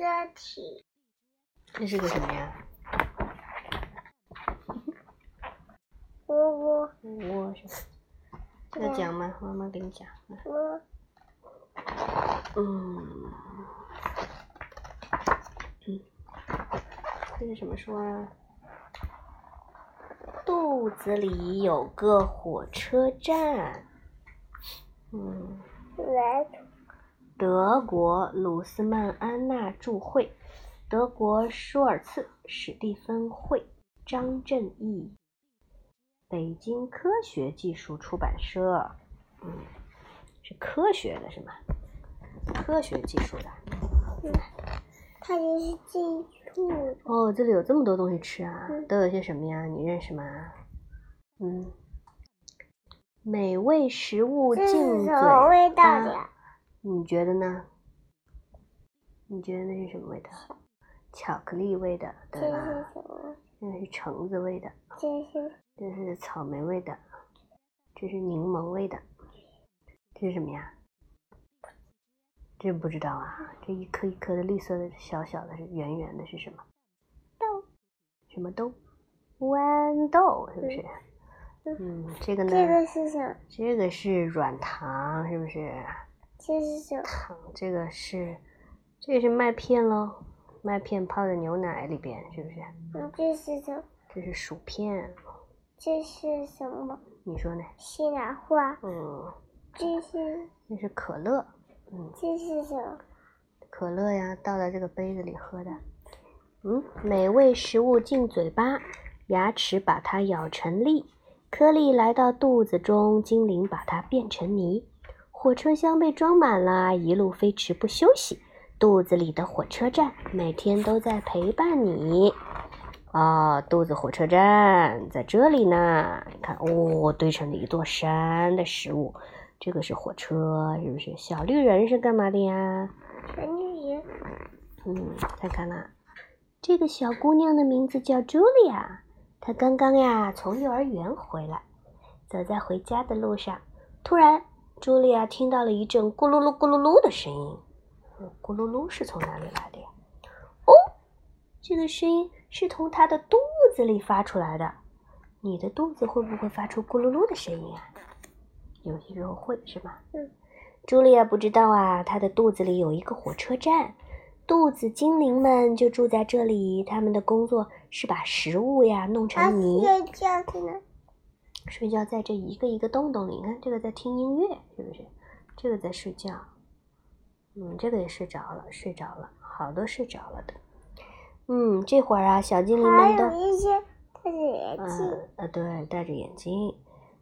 色体。这是个什么呀？窝窝窝是吧？这个讲吗？妈妈给你讲。窝，嗯，嗯，这是什么书啊？肚子里有个火车站。嗯，来，德国鲁斯曼安娜著会，德国舒尔茨、史蒂芬会，张振义，北京科学技术出版社。嗯，是科学的是吗？科学技术的。嗯它就是记住的。哦，这里有这么多东西吃啊，嗯都有些什么呀？你认识吗？嗯，美味食物这进嘴巴？你觉得呢？你觉得那是什么味道？巧克力味的，对吧？这是什么？那是橙子味的，这是这是草莓味的，这是柠檬味的，这是什么呀？这不知道啊，这一颗一颗的绿色的小小的是圆圆的是什么？豆。什么豆？豌豆是不是？嗯，这个呢？这个是什么？这个是软糖，是不是？这是什么？糖，这个是，这个是麦片喽，麦片泡在牛奶里边，是不是？嗯，这是什么？这是薯片，这是什么？你说呢？西兰花。嗯，这是这是可乐，嗯，这是什么？可乐呀，倒在这个杯子里喝的。嗯，美味食物进嘴巴，牙齿把它咬成粒，颗粒来到肚子中，精灵把它变成泥。火车厢被装满了，一路飞驰不休息。肚子里的火车站每天都在陪伴你。哦、肚子火车站在这里呢。你看，哦，堆成了一座山的食物。这个是火车，是不是？小绿人是干嘛的呀？小绿人。嗯，看看啦，这个小姑娘的名字叫茱莉亚，她刚刚呀从幼儿园回来，走在回家的路上，突然，茱莉亚听到了一阵咕噜噜咕噜噜的声音。嗯咕噜噜是从哪里来的呀？哦，这个声音是从她的肚子里发出来的。你的肚子会不会发出咕噜噜的声音啊？有些时候会，是吧？嗯。茱莉亚不知道啊，她的肚子里有一个火车站。肚子精灵们就住在这里，他们的工作是把食物呀弄成泥。睡觉在这一个一个洞洞里，你看这个在听音乐，是不是？这个在睡觉，嗯，这个也睡着了，睡着了，好多睡着了的。嗯，这会儿啊，小精灵们都有一些戴着眼镜。嗯呃对，戴着眼镜，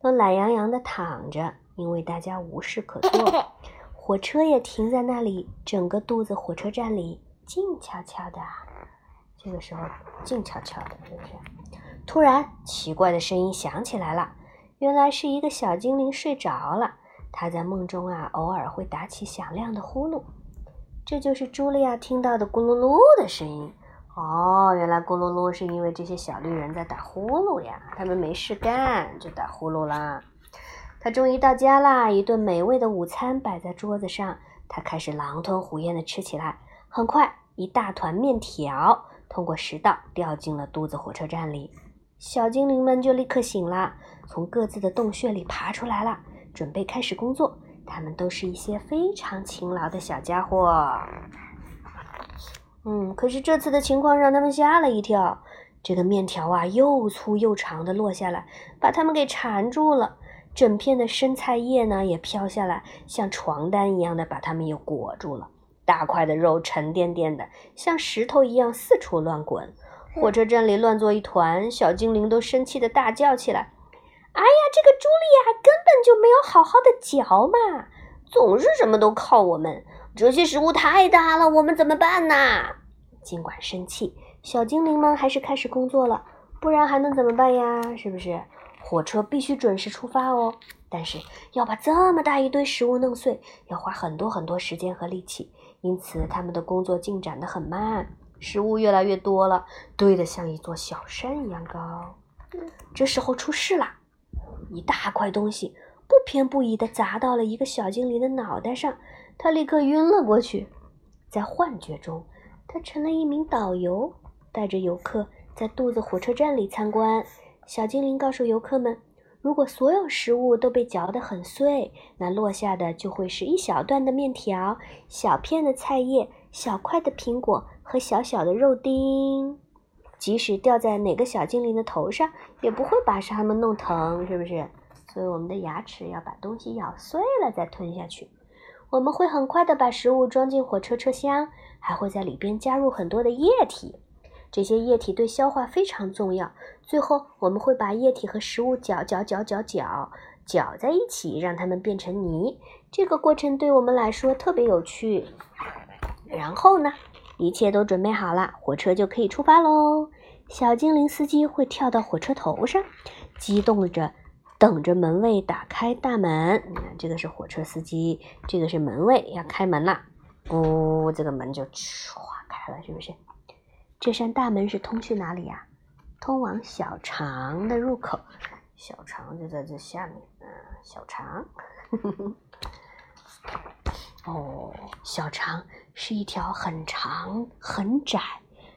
都懒洋洋的躺着，因为大家无事可做。火车也停在那里，整个肚子火车站里静悄悄的。这个时候静悄悄的，是不是？突然，奇怪的声音响起来了，原来是一个小精灵睡着了。他在梦中啊，偶尔会打起响亮的呼噜，这就是茱莉亚听到的咕噜噜的声音。哦，原来咕噜噜是因为这些小绿人在打呼噜呀，他们没事干就打呼噜啦。他终于到家啦，一顿美味的午餐摆在桌子上，他开始狼吞虎咽地吃起来。很快，一大团面条通过食道掉进了肚子火车站里，小精灵们就立刻醒了，从各自的洞穴里爬出来了，准备开始工作。他们都是一些非常勤劳的小家伙。嗯，可是这次的情况让他们吓了一跳。这个面条啊，又粗又长的落下来，把他们给缠住了。整片的生菜叶呢，也飘下来，像床单一样的把它们又裹住了。大块的肉沉甸甸的，像石头一样四处乱滚。火车站里乱作一团，小精灵都生气的大叫起来：“哎呀，这个茱莉亚根本就没有好好的嚼嘛，总是什么都靠我们。这些食物太大了，我们怎么办呢？”尽管生气，小精灵们还是开始工作了，不然还能怎么办呀？是不是？火车必须准时出发哦，但是要把这么大一堆食物弄碎，要花很多很多时间和力气，因此他们的工作进展得很慢，食物越来越多了，堆得像一座小山一样高。这时候出事啦！一大块东西不偏不倚地砸到了一个小精灵的脑袋上，他立刻晕了过去。在幻觉中，他成了一名导游，带着游客在肚子火车站里参观。小精灵告诉游客们，如果所有食物都被嚼得很碎，那落下的就会是一小段的面条、小片的菜叶、小块的苹果和小小的肉丁。即使掉在哪个小精灵的头上，也不会把它们弄疼，是不是？所以我们的牙齿要把东西咬碎了再吞下去。我们会很快的把食物装进火车车厢，还会在里边加入很多的液体。这些液体对消化非常重要。最后，我们会把液体和食物搅搅搅搅搅搅在一起，让它们变成泥。这个过程对我们来说特别有趣。然后呢？一切都准备好了，火车就可以出发喽。小精灵司机会跳到火车头上，激动着等着门卫打开大门。你看，这个是火车司机，这个是门卫，要开门了。哦，这个门就唰开了，是不是？这扇大门是通去哪里呀？通往小肠的入口。小肠就在这下面。嗯，小肠。哦，小肠是一条很长、很窄，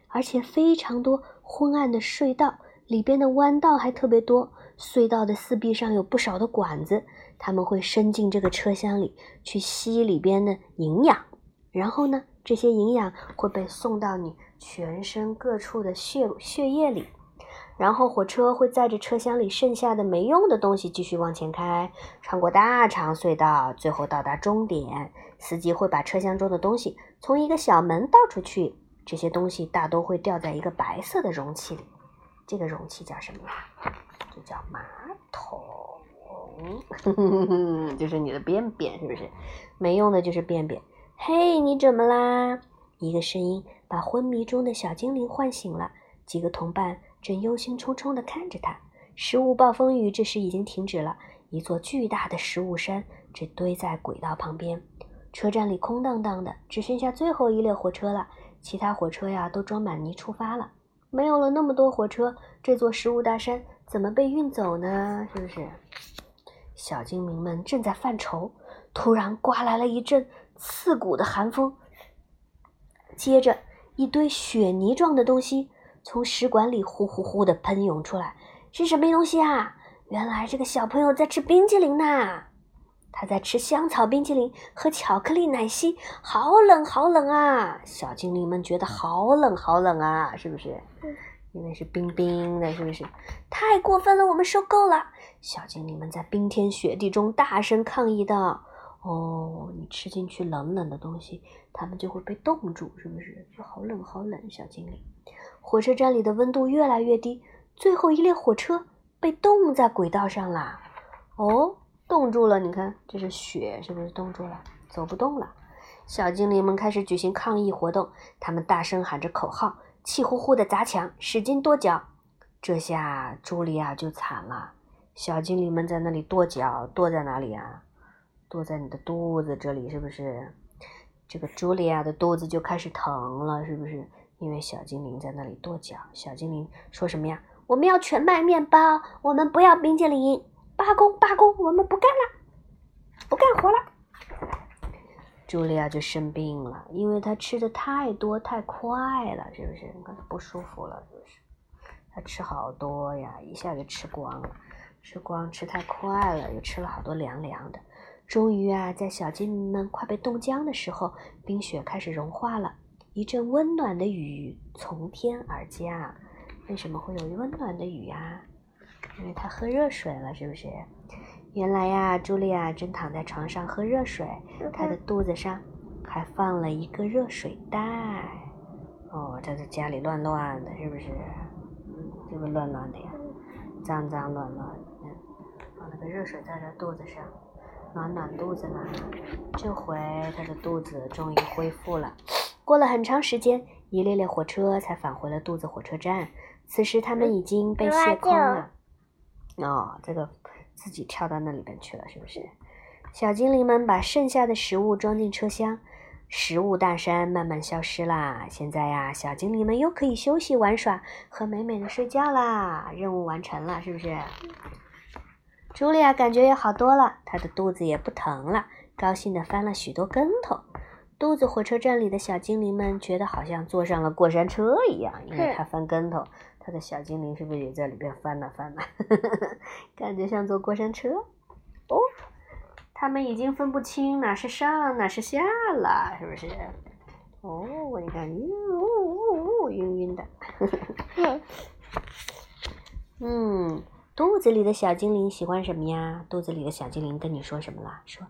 而且非常多昏暗的隧道，里边的弯道还特别多。隧道的四壁上有不少的管子，它们会伸进这个车厢里去吸里边的营养，然后呢，这些营养会被送到你全身各处的血血液里。然后火车会载着车厢里剩下的没用的东西继续往前开，穿过大长隧道，最后到达终点。司机会把车厢中的东西从一个小门倒出去，这些东西大多会掉在一个白色的容器里。这个容器叫什么呀？就叫马桶。就是你的便便，是不是？没用的就是便便。嘿，你怎么啦？一个声音把昏迷中的小精灵唤醒了。几个同伴。正忧心忡忡地看着他。食物暴风雨这时已经停止了，一座巨大的食物山正堆在轨道旁边。车站里空荡荡的，只剩下最后一列火车了。其他火车呀，都装满泥出发了。没有了那么多火车，这座食物大山怎么被运走呢？是不是？小精灵们正在犯愁，突然刮来了一阵刺骨的寒风，接着一堆雪泥状的东西。从食管里呼呼呼的喷涌出来，是什么东西啊？原来这个小朋友在吃冰淇淋呢，他在吃香草冰淇淋和巧克力奶昔，好冷好冷啊！小精灵们觉得好冷好冷啊，是不是？因为是冰冰的，是不是？太过分了，我们受够了！小精灵们在冰天雪地中大声抗议道：“哦，你吃进去冷冷的东西，它们就会被冻住，是不是？就好冷好冷，小精灵。”火车站里的温度越来越低，最后一列火车被冻在轨道上了。哦，冻住了！你看，这是雪，是不是冻住了？走不动了。小精灵们开始举行抗议活动，他们大声喊着口号，气呼呼地砸墙，使劲跺脚。这下茱莉亚就惨了。小精灵们在那里跺脚，跺在哪里啊？跺在你的肚子这里，是不是？这个茱莉亚的肚子就开始疼了，是不是？因为小精灵在那里跺脚，小精灵说什么呀？我们要全麦面包，我们不要冰淇淋，罢工罢工，我们不干了，不干活了。茱莉亚就生病了，因为她吃的太多太快了，是不是？你看她不舒服了，是不是？她吃好多呀，一下就吃光了，吃光吃太快了，又吃了好多凉凉的。终于啊，在小精灵们快被冻僵的时候，冰雪开始融化了。一阵温暖的雨从天而降。为什么会有温暖的雨呀？因为他喝热水了，是不是？原来呀，茱莉亚正躺在床上喝热水，她的肚子上还放了一个热水袋。哦，她在家里乱乱的，是不是？嗯，是不是乱乱的呀？脏脏乱乱的。放了个热水在她肚子上，暖暖肚子啦。这回她的肚子终于恢复了。过了很长时间，一列列火车才返回了肚子火车站。此时，他们已经被卸空了。哦，这个自己跳到那里边去了，是不是？小精灵们把剩下的食物装进车厢，食物大山慢慢消失啦。现在呀，小精灵们又可以休息玩耍和美美的睡觉啦。任务完成了，是不是？茱莉亚感觉也好多了，她的肚子也不疼了，高兴的翻了许多跟头。肚子火车站里的小精灵们觉得好像坐上了过山车一样，因为它翻跟头，它的小精灵是不是也在里边翻呐翻呐？感觉像坐过山车。哦，他们已经分不清哪是上哪是下了，是不是？哦，你看，呜呜呜，晕晕的。嗯，肚子里的小精灵喜欢什么呀？肚子里的小精灵跟你说什么了？说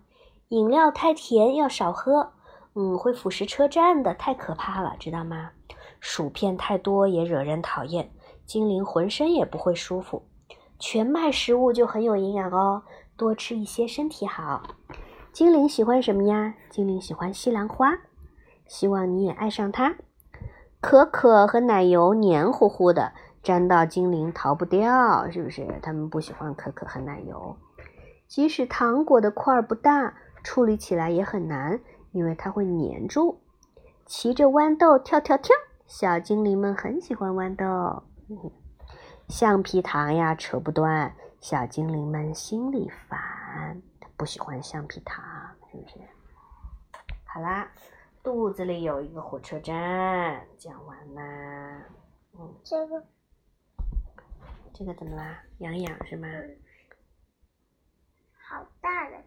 饮料太甜，要少喝。嗯，会腐蚀车站的，太可怕了，知道吗？薯片太多也惹人讨厌，精灵浑身也不会舒服。全麦食物就很有营养哦，多吃一些身体好。精灵喜欢什么呀？精灵喜欢西兰花，希望你也爱上它。可可和奶油黏糊糊的，沾到精灵逃不掉，是不是？他们不喜欢可可和奶油。即使糖果的块儿不大，处理起来也很难。因为它会粘住，骑着豌豆跳跳跳，小精灵们很喜欢豌豆。橡皮糖呀，扯不断，小精灵们心里烦，不喜欢橡皮糖，是不是？好啦，肚子里有一个火车站，讲完啦。嗯，这个，这个怎么啦？痒痒是吗？好大的。